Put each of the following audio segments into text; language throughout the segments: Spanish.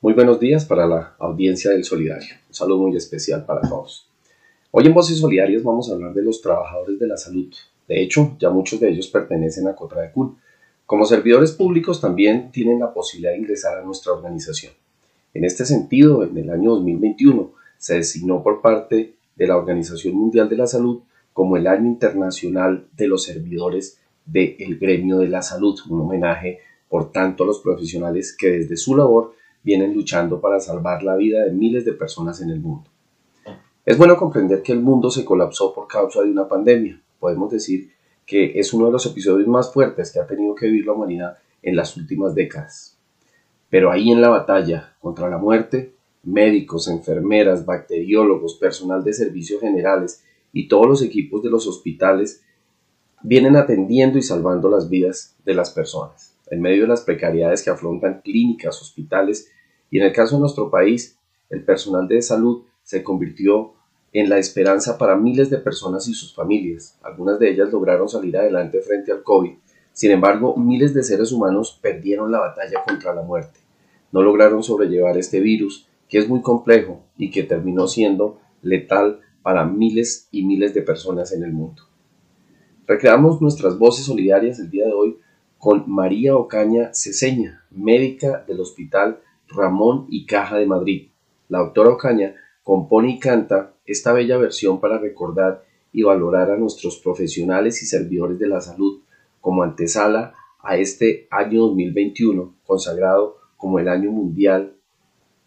Muy buenos días para la audiencia del Solidario. Un saludo muy especial para todos. Hoy en Voces Solidarias vamos a hablar de los trabajadores de la salud. De hecho, ya muchos de ellos pertenecen a Cotra Como servidores públicos también tienen la posibilidad de ingresar a nuestra organización. En este sentido, en el año 2021 se designó por parte de la Organización Mundial de la Salud como el Año Internacional de los Servidores del Gremio de la Salud, un homenaje por tanto a los profesionales que desde su labor vienen luchando para salvar la vida de miles de personas en el mundo. Es bueno comprender que el mundo se colapsó por causa de una pandemia. Podemos decir que es uno de los episodios más fuertes que ha tenido que vivir la humanidad en las últimas décadas. Pero ahí en la batalla contra la muerte, médicos, enfermeras, bacteriólogos, personal de servicios generales y todos los equipos de los hospitales vienen atendiendo y salvando las vidas de las personas en medio de las precariedades que afrontan clínicas, hospitales y en el caso de nuestro país, el personal de salud se convirtió en la esperanza para miles de personas y sus familias. Algunas de ellas lograron salir adelante frente al COVID. Sin embargo, miles de seres humanos perdieron la batalla contra la muerte. No lograron sobrellevar este virus, que es muy complejo y que terminó siendo letal para miles y miles de personas en el mundo. Recreamos nuestras voces solidarias el día de hoy con María Ocaña Ceseña, médica del Hospital Ramón y Caja de Madrid. La doctora Ocaña compone y canta esta bella versión para recordar y valorar a nuestros profesionales y servidores de la salud como antesala a este año 2021 consagrado como el año mundial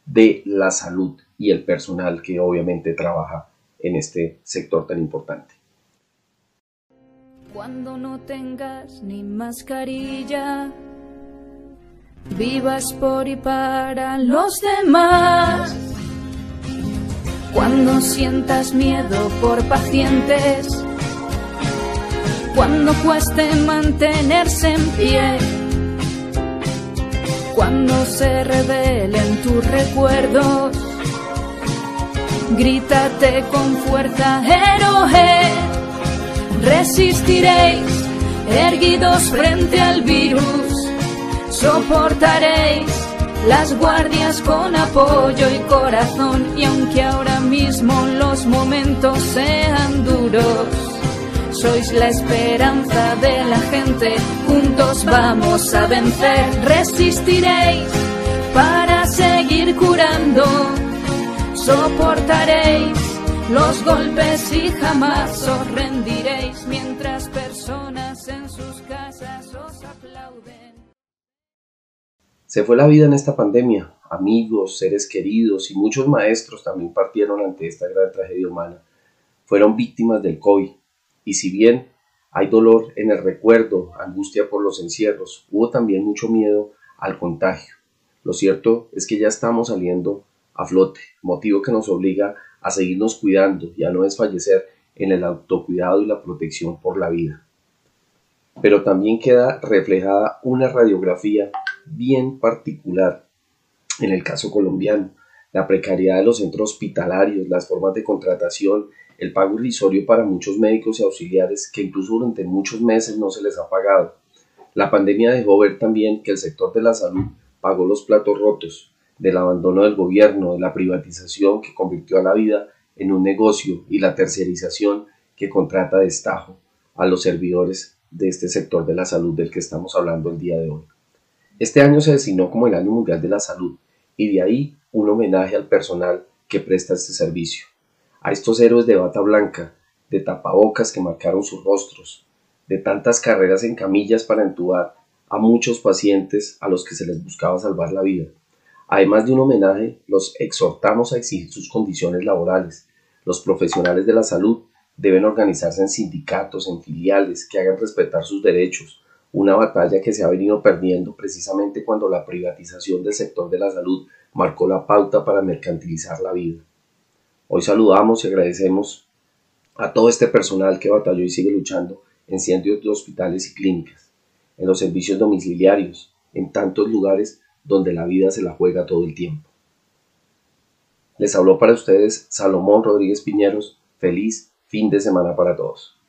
de la salud y el personal que obviamente trabaja en este sector tan importante. Cuando no tengas ni mascarilla, vivas por y para los demás. Cuando sientas miedo por pacientes, cuando cueste mantenerse en pie, cuando se revelen tus recuerdos, grítate con fuerza, héroe resistiréis, erguidos frente al virus, soportaréis las guardias con apoyo y corazón, y aunque ahora mismo los momentos sean duros, sois la esperanza de la gente, juntos vamos a vencer, resistiréis para seguir curando, soportaréis los golpes y jamás os rendiréis mientras personas en sus casas os aplauden. Se fue la vida en esta pandemia. Amigos, seres queridos y muchos maestros también partieron ante esta gran tragedia humana. Fueron víctimas del COVID. Y si bien hay dolor en el recuerdo, angustia por los encierros, hubo también mucho miedo al contagio. Lo cierto es que ya estamos saliendo a flote, motivo que nos obliga a seguirnos cuidando y a no desfallecer en el autocuidado y la protección por la vida. Pero también queda reflejada una radiografía bien particular en el caso colombiano, la precariedad de los centros hospitalarios, las formas de contratación, el pago irrisorio para muchos médicos y auxiliares que incluso durante muchos meses no se les ha pagado. La pandemia dejó ver también que el sector de la salud pagó los platos rotos, del abandono del gobierno, de la privatización que convirtió a la vida en un negocio y la tercerización que contrata de estajo a los servidores de este sector de la salud del que estamos hablando el día de hoy. Este año se designó como el Año Mundial de la Salud y de ahí un homenaje al personal que presta este servicio, a estos héroes de bata blanca, de tapabocas que marcaron sus rostros, de tantas carreras en camillas para entubar a muchos pacientes a los que se les buscaba salvar la vida Además de un homenaje, los exhortamos a exigir sus condiciones laborales. Los profesionales de la salud deben organizarse en sindicatos, en filiales, que hagan respetar sus derechos, una batalla que se ha venido perdiendo precisamente cuando la privatización del sector de la salud marcó la pauta para mercantilizar la vida. Hoy saludamos y agradecemos a todo este personal que batalló y sigue luchando en cientos de hospitales y clínicas, en los servicios domiciliarios, en tantos lugares donde la vida se la juega todo el tiempo. Les habló para ustedes Salomón Rodríguez Piñeros. Feliz fin de semana para todos.